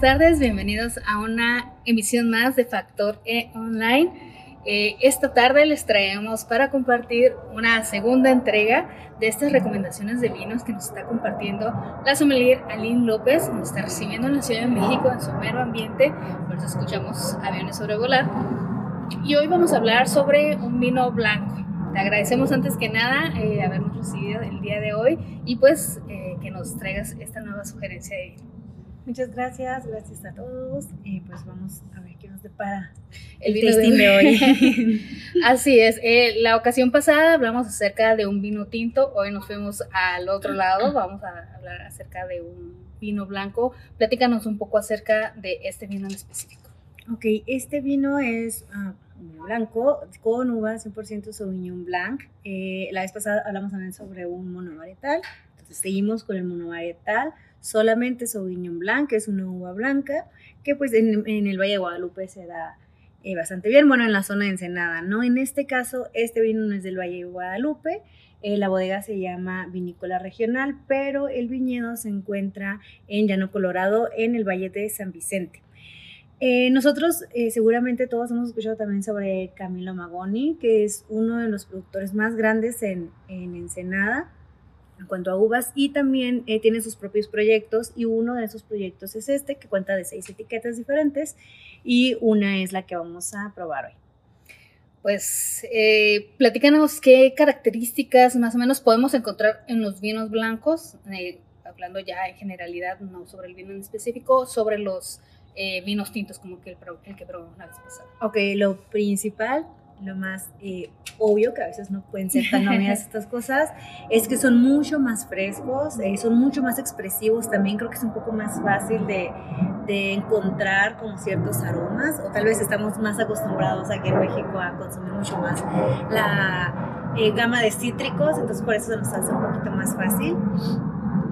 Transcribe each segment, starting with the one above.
buenas tardes, bienvenidos a una emisión más de Factor E Online. Eh, esta tarde les traemos para compartir una segunda entrega de estas recomendaciones de vinos que nos está compartiendo la sommelier Aline López, nos está recibiendo en la Ciudad de México en su mero ambiente, por eso escuchamos aviones sobrevolar. Y hoy vamos a hablar sobre un vino blanco. Te agradecemos antes que nada eh, habernos recibido el día de hoy y pues eh, que nos traigas esta nueva sugerencia de vino. Muchas gracias, gracias a todos. Y pues vamos a ver qué nos depara el, vino de hoy. Así es, eh, la ocasión pasada hablamos acerca de un vino tinto, hoy nos fuimos al otro lado, vamos a hablar acerca de un vino blanco. Platícanos un poco acerca de este vino en específico. Ok, este vino es uh, blanco con uva 100% Sauvignon Blanc. Eh, la vez pasada hablamos también sobre un monovarietal, entonces seguimos con el monovarietal solamente Sauvignon Blanc, que es una uva blanca, que pues en, el Valle de Guadalupe se da eh, bastante bien, bueno, en la zona de Ensenada, ¿no? En este caso, este vino no es del Valle de Guadalupe, eh, la bodega se llama Vinícola Regional, pero el viñedo se encuentra en Llano Colorado, en el Valle de San Vicente. Eh, nosotros seguramente todos hemos escuchado también sobre Camilo Magoni, que es uno de los productores más grandes en, en Ensenada en cuanto a uvas y también eh, tiene sus propios proyectos y uno de esos proyectos es este que cuenta de seis etiquetas diferentes y una es la que vamos a probar hoy. Pues eh, platícanos qué características más o menos podemos encontrar en los vinos blancos, eh, hablando ya en generalidad, no sobre el vino en específico, sobre los eh, vinos tintos como que el, el que probamos la vez pasada. Ok, lo principal lo más eh, obvio, que a veces no pueden ser tan obvias estas cosas, es que son mucho más frescos, eh, son mucho más expresivos también, creo que es un poco más fácil de, de, encontrar como ciertos aromas, o tal vez estamos más acostumbrados aquí en México a consumir mucho más la eh, gama de cítricos, entonces por eso se nos hace un poquito más fácil.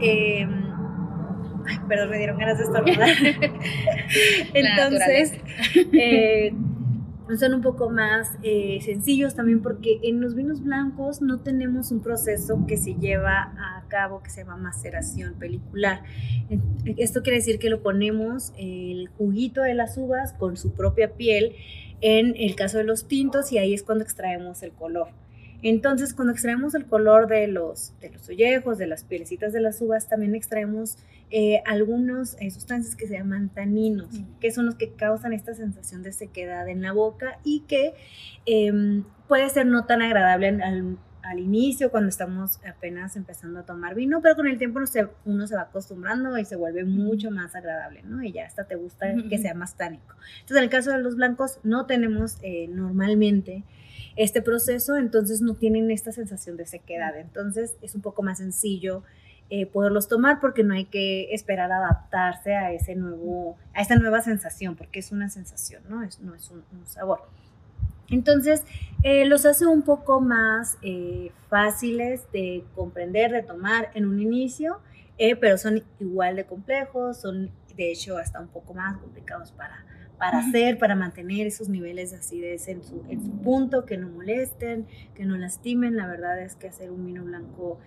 Em, ay, perdón, me dieron ganas de estornudar. entonces, son un poco más eh, sencillos también porque en los vinos blancos no tenemos un proceso que se lleva a cabo que se llama maceración pelicular. Esto quiere decir que lo ponemos el juguito de las uvas con su propia piel en el caso de los tintos y ahí es cuando extraemos el color. Entonces, cuando extraemos el color de los, de los ollejos, de las pielecitas de las uvas, también extraemos eh, algunas eh, sustancias que se llaman taninos, mm. que son los que causan esta sensación de sequedad en la boca y que em, puede ser no tan agradable al, al, inicio, cuando estamos apenas empezando a tomar vino, pero con el tiempo uno se, uno se va acostumbrando y se vuelve mucho más agradable, ¿no? Y ya hasta te gusta que sea más tánico. Entonces, en el caso de los blancos, no tenemos eh, normalmente este proceso, entonces no tienen esta sensación de sequedad. Entonces es un poco más sencillo eh, poderlos tomar porque no hay que esperar adaptarse a ese nuevo, a esta nueva sensación, porque es una sensación, no es, no es un, sabor. Entonces, eh, los hace un poco más eh, fáciles de comprender, de tomar en un inicio, pero son igual de complejos, son de hecho hasta un poco más complicados para, para hacer, para mantener esos niveles de acidez en su, en su punto, que no molesten, que no lastimen. La verdad es que hacer un vino blanco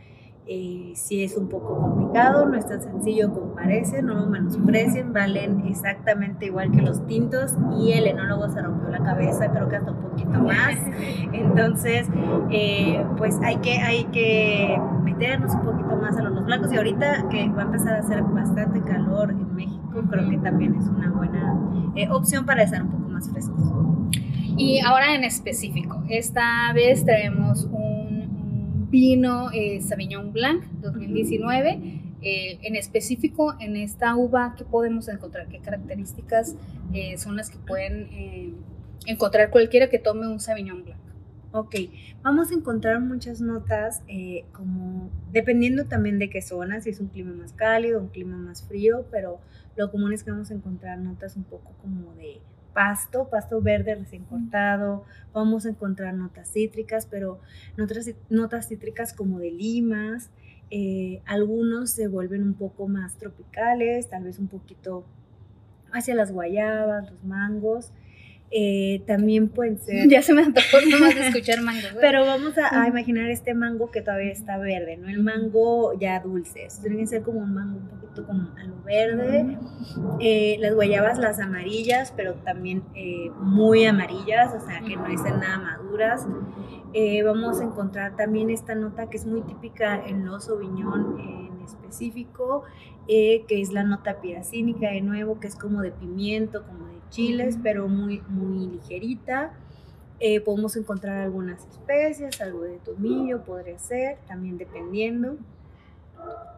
eh, sí es un poco complicado, no es tan sencillo como parece, no lo menosprecien, valen exactamente igual que los tintos y el enólogo se rompió la cabeza, creo que hasta un poquito más. Entonces, eh, pues hay que, hay que meternos un poquito más a los blancos y ahorita que va a empezar a hacer bastante calor en México, creo que también es una buena eh, opción para estar un poco más frescos. Y ahora en específico, esta vez traemos un vino eh, Sauvignon Blanc 2019. Eh, en específico, en esta uva, ¿qué podemos encontrar? ¿Qué características eh, son las que pueden eh, encontrar cualquiera que tome un Sauvignon Blanc? Ok, vamos a encontrar muchas notas como dependiendo también de qué zona, si es un clima más cálido, un clima más frío, pero lo común es que vamos a encontrar notas un poco como de pasto, pasto verde recién cortado, vamos a encontrar notas cítricas, pero notas, notas cítricas como de limas, eh, algunos se vuelven un poco más tropicales, tal vez un poquito hacia las guayabas, los mangos, Eh, también pueden ser. Ya se me antojó nomás de escuchar mango. Pero vamos a, imaginar este mango que todavía está verde, ¿no? El mango ya dulce. tiene que ser como un mango un poquito como a lo verde. Eh, las guayabas, las amarillas, pero también eh, muy amarillas, o sea, que no estén nada maduras. vamos a encontrar también esta nota que es muy típica en los Sauvignon en específico, que es la nota piracínica de nuevo, que es como de pimiento, como de chiles, pero muy, muy ligerita. Eh, podemos encontrar algunas especies, algo de tomillo podría ser, también dependiendo.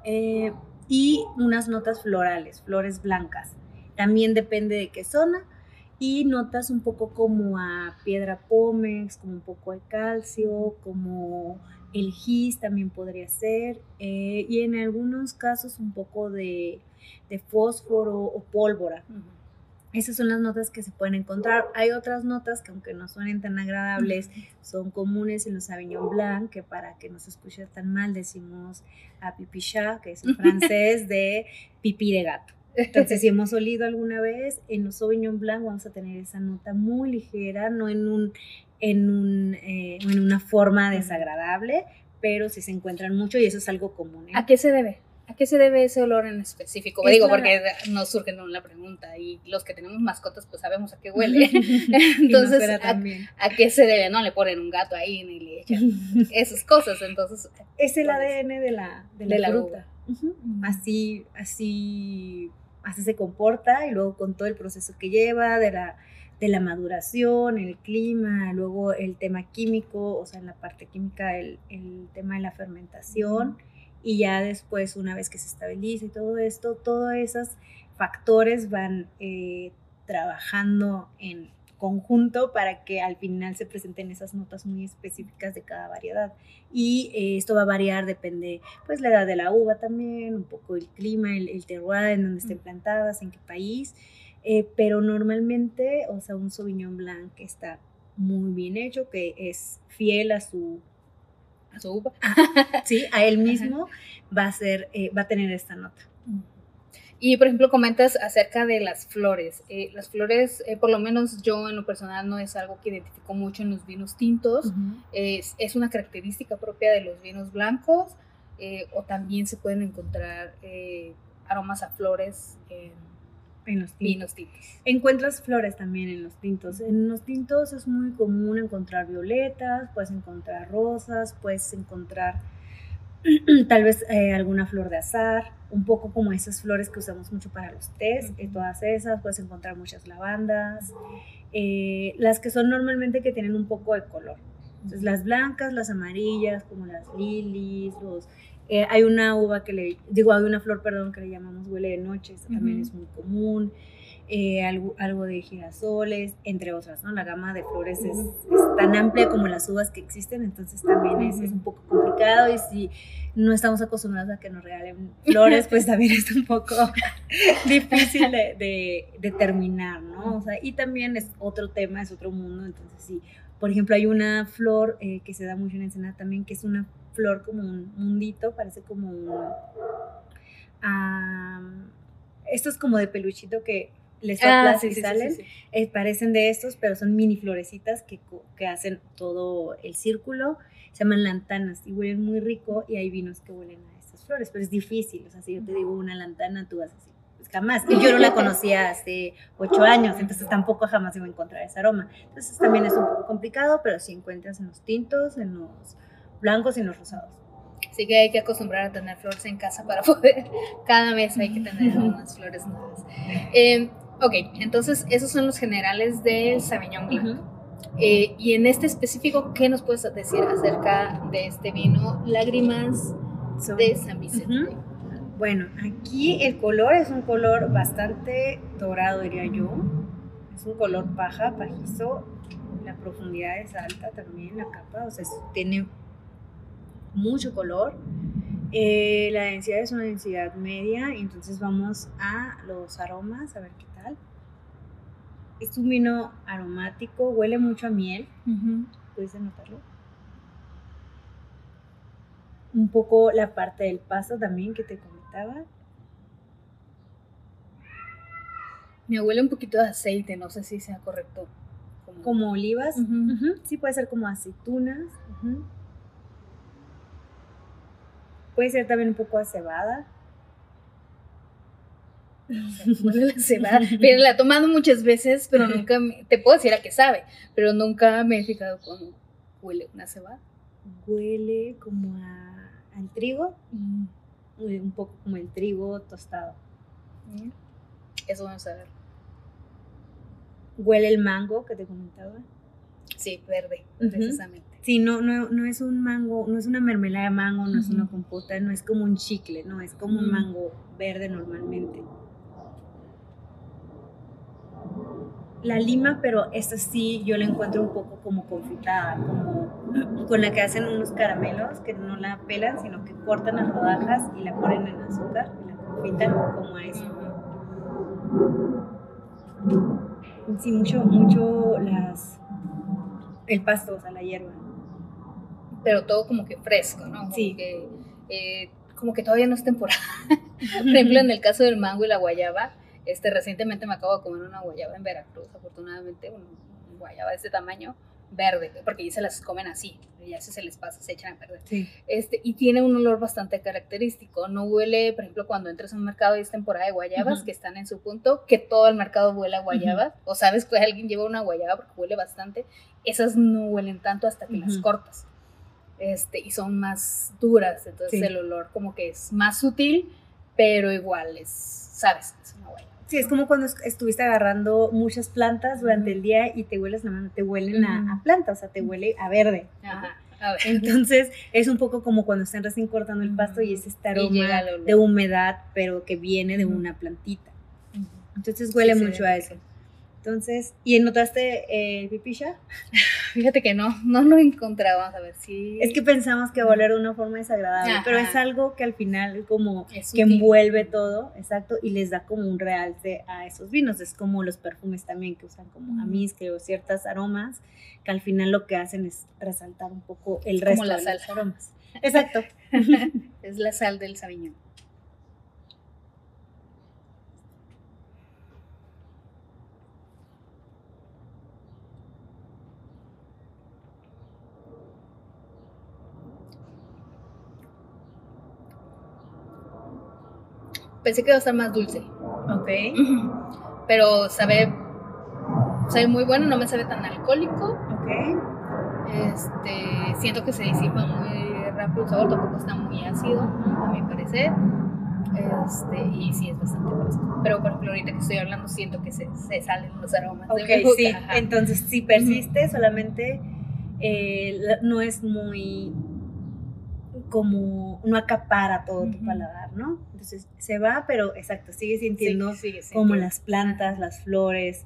Eh, y unas notas florales, flores blancas. También depende de qué zona. Y notas un poco como a piedra pómex, como un poco de calcio, como el gis también podría ser. Eh, y en algunos casos un poco de, de fósforo o pólvora. Esas son las notas que se pueden encontrar. Hay otras notas que aunque no suenen tan agradables, son comunes en los Sauvignon Blanc, que para que no se escuche tan mal decimos a pipicha, que es el francés de pipí de gato. Entonces, si hemos olido alguna vez, en los Sauvignon Blanc vamos a tener esa nota muy ligera, no en, un, en, un, eh, en una forma desagradable, pero si se encuentran mucho y eso es algo común. ¿eh? ¿A qué se debe? ¿A qué se debe ese olor en específico? Digo, porque nos surge la pregunta y los que tenemos mascotas pues sabemos a qué huele. entonces, a, qué se debe? No le ponen un gato ahí ni le echan esas cosas, entonces... Es el ADN de la, de la, fruta. Así, así, así se comporta y luego con todo el proceso que lleva de la, de la maduración, el clima, luego el tema químico, o sea, en la parte química el, el tema de la fermentación y ya después, una vez que se estabiliza y todo esto, todos esos factores van eh, trabajando en conjunto para que al final se presenten esas notas muy específicas de cada variedad. Y eh, esto va a variar, depende pues la edad de la uva también, un poco el clima, el, terroir en donde estén plantadas, en qué país. Eh, pero normalmente, o sea, un Sauvignon Blanc está muy bien hecho, que es fiel a su a su uva. sí, a él mismo va a ser, eh, va a tener esta nota. Y por ejemplo, comentas acerca de las flores. Eh, las flores, eh, por lo menos yo en lo personal, no es algo que identifico mucho en los vinos tintos. es, es, una característica propia de los vinos blancos o también se pueden encontrar aromas a flores en en los tintos. Encuentras flores también en los tintos. En los tintos es muy común encontrar violetas, puedes encontrar rosas, puedes encontrar tal vez eh, alguna flor de azar, un poco como esas flores que usamos mucho para los tés, y todas esas, puedes encontrar muchas lavandas, eh, las que son normalmente que tienen un poco de color. Entonces, las blancas, las amarillas, como las lilies, los eh, hay una uva que le, digo, hay una flor, perdón, que le llamamos huele de noche, también es muy común. Eh, algo, algo, de girasoles, entre otras, ¿no? La gama de flores es, tan amplia como las uvas que existen, entonces también es, un poco complicado y si no estamos acostumbrados a que nos regalen flores, pues también es un poco difícil de, determinar, ¿no? O sea, y también es otro tema, es otro mundo, entonces sí. Por ejemplo, hay una flor eh, que se da mucho en Ensenada también, que es una flor como un mundito, parece como un... esto es como de peluchito que les ah, y salen, eh, parecen de estos, pero son mini florecitas que, que, hacen todo el círculo, se llaman lantanas y huelen muy rico y hay vinos que huelen a estas flores, pero es difícil, o sea, si yo te digo una lantana, tú vas así, pues jamás, y yo no la conocía hace ocho años, entonces tampoco jamás iba a encontrar ese aroma, entonces también es un poco complicado, pero si encuentras en los tintos, en los blancos y los rosados. Así que hay que acostumbrar a tener flores en casa para poder, cada mes hay que tener unas flores nuevas. Eh, ok, entonces esos son los generales del Sauvignon Blanc. Eh, y en este específico, ¿qué nos puedes decir acerca de este vino Lágrimas de San Vicente? Bueno, aquí el color es un color bastante dorado, diría yo. Es un color paja, pajizo. La profundidad es alta también, la capa, o sea, tiene mucho color. Eh, la densidad es una densidad media, entonces vamos a los aromas, a ver qué tal. Es un vino aromático, huele mucho a miel. ¿Puedes notarlo? Un poco la parte del paso también que te comentaba. Me huele un poquito de aceite, no sé si sea correcto como... Como olivas. Ujú, Sí, puede ser como aceitunas. Puede ser también un poco a cebada. Huele la cebada. Pero la he tomado muchas veces, pero nunca me- te puedo decir a qué sabe, pero nunca me he fijado cómo huele una cebada. Huele como a, al trigo, eh, un poco como el trigo tostado. Eso vamos a ver. Huele el mango que te comentaba. Sí, verde, precisamente. Sí, no, no, no es un mango, no es una mermelada de mango, no es una compota, no es como un chicle, no, es como un mango verde normalmente. La lima, pero esta sí yo la encuentro un poco como confitada, como con la que hacen unos caramelos que no la pelan, sino que cortan las rodajas y la ponen en azúcar y la confitan como a eso. Sí, mucho, mucho las el pasto, o sea, la hierba. Pero todo como que fresco, ¿no? Como Sí. Que, eh, como que todavía no es temporada. Por ejemplo, en el caso del mango y la guayaba, este, recientemente me acabo de comer una guayaba en Veracruz, afortunadamente, una guayaba de este tamaño, verde, porque ahí se las comen así, ya si se les pasa, se echan a perder. Sí. Este, y tiene un olor bastante característico. No huele, por ejemplo, cuando entras a un mercado y es temporada de guayabas, Ujú. que están en su punto, que todo el mercado huele a guayabas, o sabes que alguien lleva una guayaba porque huele bastante. Esas no huelen tanto hasta que las Ujú. cortas. Este, y son más duras, entonces Sí. el olor como que es más sutil, pero igual es, sabes, es una guayaba. Sí, es como cuando es- estuviste agarrando muchas plantas durante el día y te hueles la mano, te huelen a, a planta, o sea, te huele a verde. Ajá. A ver. Entonces es un poco como cuando están recién cortando el pasto y es este aroma de humedad, pero que viene de una plantita. Entonces huele sí, mucho a eso. Entonces, ¿y notaste eh, pipisha? Fíjate que no, no lo vamos a ver si... Es que pensamos que va a oler de una forma desagradable, Ajá. pero es algo que al final como Es que envuelve todo, exacto, y les da como un realce a esos vinos. Es como los perfumes también que usan como amisque o ciertas aromas, que al final lo que hacen es resaltar un poco el Es como resto la de sal. los aromas. Exacto. es la sal del sabiñón. Pensé que iba a estar más dulce, Ok. pero sabe, sabe muy bueno, no me sabe tan alcohólico. Ok. Este, siento que se disipa muy rápido el sabor, tampoco está muy ácido, a mi parecer. Este, y sí es bastante fresco. Pero por ejemplo, ahorita que estoy hablando, siento que se, se salen los aromas. de Ok, boca, sí. ajá. Entonces, si persiste, solamente eh, no es muy como no acapara todo tu Ujú. paladar, ¿no? Entonces se va, pero exacto, sigue sintiendo Sí, sigue como las plantas, las flores,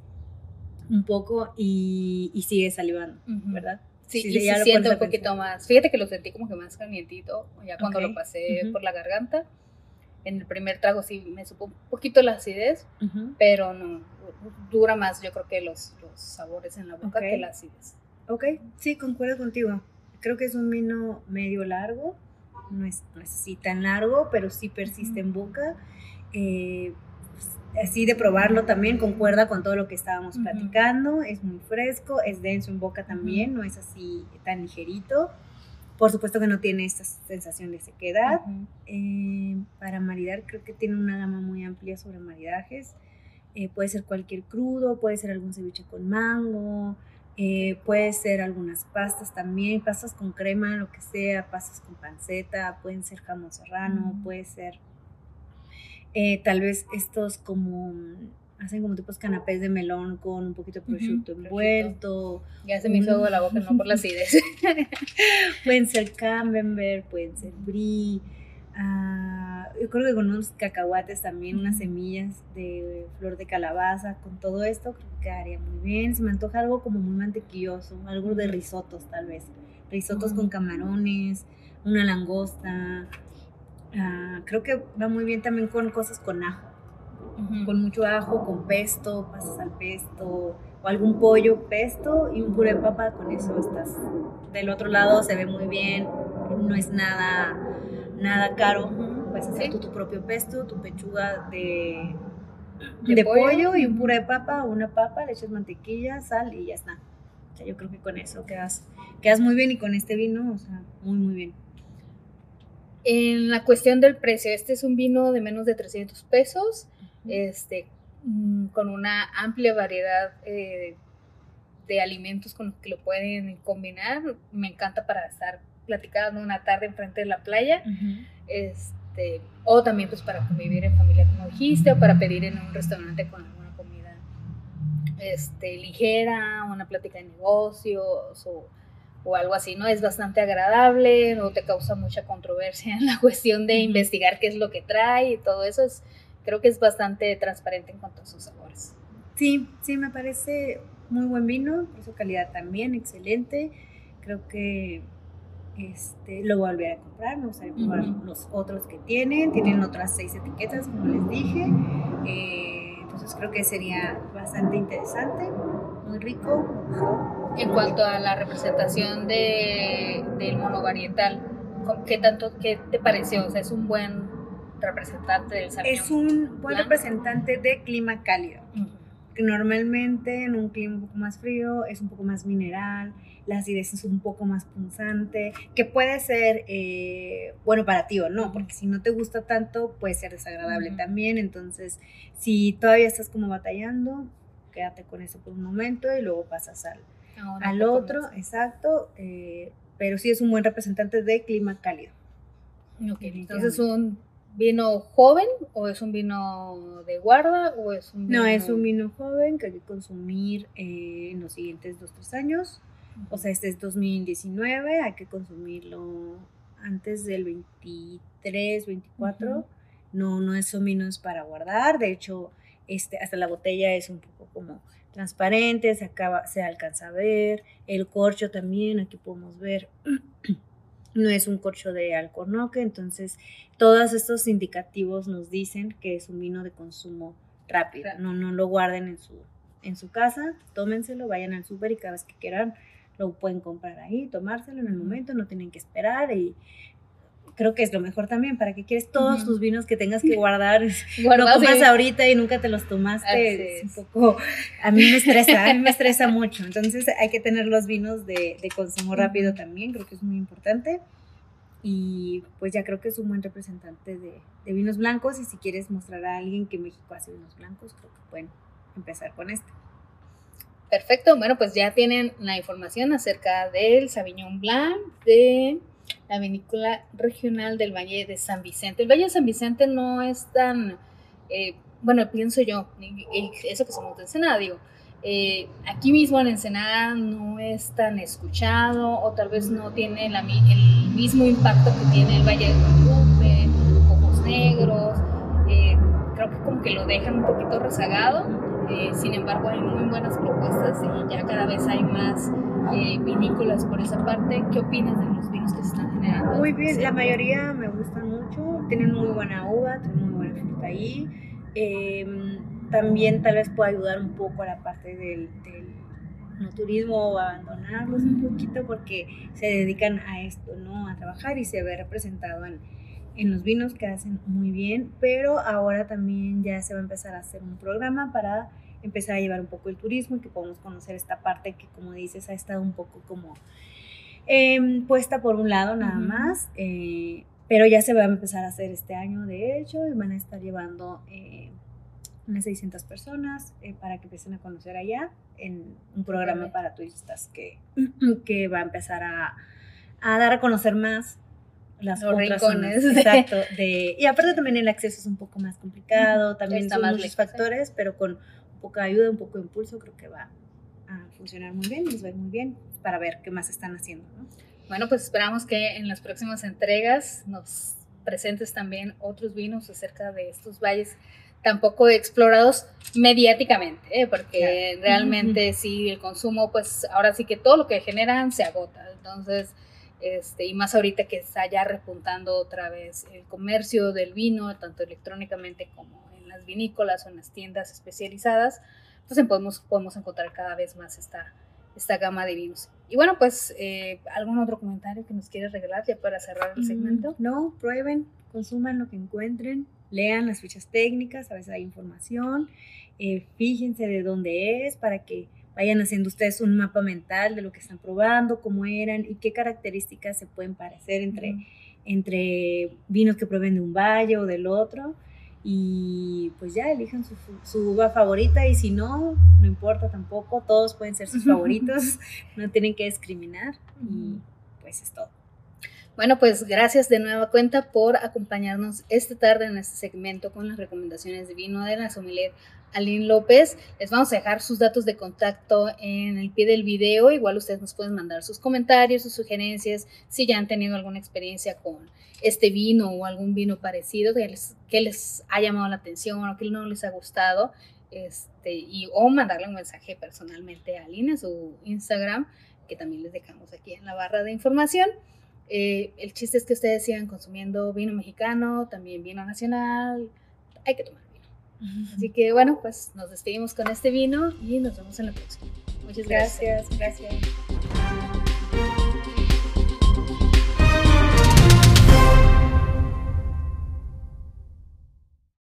un poco y, y sigue salivando, Ujú. ¿verdad? Sí, Sí, y pones a un poquito pensar. más. Fíjate que lo sentí como que más calientito, ya cuando Ok. lo pasé Ujú. por la garganta. En el primer trago sí me supo un poquito la acidez, pero no, dura más yo creo que los, los sabores en la boca Ok. que la acidez. Ok, sí, concuerdo contigo. Creo que es un vino medio largo, no es, no es así tan largo, pero sí persiste en boca. Eh, pues, así de probarlo también concuerda con todo lo que estábamos Ujú. platicando. Es muy fresco, es denso en boca también, no es así tan ligerito. Por supuesto que no tiene esta sensación de sequedad. Eh, para maridar creo que tiene una gama muy amplia sobre maridajes. Eh, puede ser cualquier crudo, puede ser algún ceviche con mango, eh, puede ser algunas pastas también, pastas con crema, lo que sea, pastas con panceta, pueden ser jamón serrano, Mm. puede ser eh, tal vez estos como hacen como tipos canapés de melón con un poquito de prosciutto envuelto, Ya se me hizo agua la boca, no por la acidez. pueden ser camembert, pueden ser brie. Ah, yo creo que con unos cacahuates también, unas semillas de flor de calabaza, con todo esto creo que quedaría muy bien. Se me antoja algo como muy mantequilloso, algo de risotos tal vez. Risotos con camarones, una langosta. ah, creo que va muy bien también con cosas con ajo, con mucho ajo, con pesto, pasas al pesto, o algún pollo pesto y un puré de papa, con eso estás. Del otro lado se ve muy bien, no es nada, nada caro. Puedes hacer Sí. tú tu propio pesto, tu pechuga de, De de pollo. pollo. y un puré de papa o una papa, le echas mantequilla, sal y ya está. O sea, yo creo que con eso quedas, quedas muy bien y con este vino, o sea, muy, muy bien. En la cuestión del precio, este es un vino de menos de 300 pesos, este, mm, con una amplia variedad eh, de alimentos con los que lo pueden combinar. Me encanta para estar platicando una tarde enfrente de la playa. este, o también pues para convivir en familia, como dijiste, o para pedir en un restaurante con alguna comida este, ligera, una plática de negocios o, o algo así, ¿no? Es bastante agradable, no te causa mucha controversia en la cuestión de investigar qué es lo que trae y todo eso. Es, creo que es bastante transparente en cuanto a sus sabores. Sí, sí, me parece muy buen vino, por su calidad también, excelente. Creo que este, lo volveré a comprar, me gustaría probar los otros que tienen. Tienen otras seis etiquetas, como les dije. Eh, entonces creo que sería bastante interesante, muy rico. En cuanto a la representación de, del monovarietal, ¿qué tanto qué te pareció? O sea, es un buen representante del Es un buen representante de clima cálido normalmente en un clima un poco más frío es un poco más mineral, la acidez es un poco más punzante, que puede ser eh, bueno para ti o no, porque si no te gusta tanto puede ser desagradable también, entonces si todavía estás como batallando, quédate con eso por un momento y luego pasas al, al otro, exacto, eh, pero sí es un buen representante de clima cálido. Ok, entonces un vino joven o es un vino de guarda o es un vino... No, es un vino joven que hay que consumir eh, en los siguientes dos, tres años. O sea, este es 2019, hay que consumirlo antes del 23, 24. No, no son vinos para guardar. De hecho, este, hasta la botella es un poco como transparente, se, acaba, se alcanza a ver. El corcho también, aquí podemos ver no es un corcho de alcornoque, entonces todos estos indicativos nos dicen que es un vino de consumo rápido, no, no lo guarden en su, en su casa, tómenselo, vayan al súper y cada vez que quieran lo pueden comprar ahí, tomárselo en el momento, no tienen que esperar y creo que es lo mejor también, para que quieres todos tus vinos que tengas que guardar, lo comas ahorita y nunca te los tomaste, es. un poco, a mí me estresa, a mí me estresa mucho, entonces hay que tener los vinos de, de consumo rápido también, creo que es muy importante. Y pues ya creo que es un buen representante de, de, vinos blancos. Y si quieres mostrar a alguien que México hace vinos blancos, creo que pueden empezar con este. Perfecto, bueno pues ya tienen la información acerca del Sauvignon Blanc de la vinícola regional del Valle de San Vicente. El Valle de San Vicente no es tan, eh, bueno, pienso yo, eso que monta en Ensenada, digo, eh, aquí mismo en Ensenada no es tan escuchado o tal vez no tiene el mismo impacto que tiene el Valle de Guadalupe, Ojos Negros, eh, creo que como que lo dejan un poquito rezagado. sin embargo, hay muy buenas propuestas y ya cada vez hay más vinícolas por esa parte. ¿Qué opinas de los vinos que se están generando? Muy bien, la mayoría me gustan mucho, tienen muy buena uva, tienen muy buena fruta ahí. Em, también tal vez pueda ayudar un poco a la parte del, no turismo o abandonarlos un poquito porque se dedican a esto, ¿no? A trabajar y se ve representado en, en los vinos que hacen muy bien, pero ahora también ya se va a empezar a hacer un programa para empezar a llevar un poco el turismo y que podamos conocer esta parte que, como dices, ha estado un poco como em, puesta por un lado nada más, eh, pero ya se va a empezar a hacer este año, de hecho, y van a estar llevando eh, unas 600 personas eh, para que empiecen a conocer allá en un programa para turistas que, que va a empezar a, a dar a conocer más las otras rincones. exacto. De, y aparte también el acceso es un poco más complicado, también son muchos factores, pero con poca ayuda, un poco de impulso, creo que va a funcionar muy bien, les va a ir muy bien para ver qué más están haciendo. Bueno, pues esperamos que en las próximas entregas nos presentes también otros vinos acerca de estos valles tampoco explorados mediáticamente, ¿eh? porque realmente sí, el consumo, pues ahora sí que todo lo que generan se agota. Entonces, este, y más ahorita que está ya repuntando otra vez el comercio del vino, tanto electrónicamente como en las vinícolas o en las tiendas especializadas, pues podemos, podemos encontrar cada vez más esta, esta gama de vinos. Y bueno, pues, eh, ¿algún otro comentario que nos quieres regalar ya para cerrar el mm, segmento? No, prueben, consuman lo que encuentren, lean las fichas técnicas, a veces hay información, eh, fíjense de dónde es para que vayan haciendo ustedes un mapa mental de lo que están probando, cómo eran y qué características se pueden parecer entre, entre vinos que prueben de un valle o del otro. Y pues ya elijan su, su, uva favorita y si no, no importa tampoco, todos pueden ser sus favoritos, no tienen que discriminar y pues es todo. Bueno, pues gracias de nueva cuenta por acompañarnos esta tarde en este segmento con las recomendaciones de vino de la sommelier Aline López. Les vamos a dejar sus datos de contacto en el pie del video. Igual ustedes nos pueden mandar sus comentarios, sus sugerencias, si ya han tenido alguna experiencia con este vino o algún vino parecido que les, ha llamado la atención o que no les ha gustado. Este, y, o mandarle un mensaje personalmente a Aline en su Instagram, que también les dejamos aquí en la barra de información. Eh, el chiste es que ustedes sigan consumiendo vino mexicano, también vino nacional. Hay que tomar. Así que bueno, pues nos despedimos con este vino y nos vemos en la próxima. Muchas gracias. Gracias. gracias.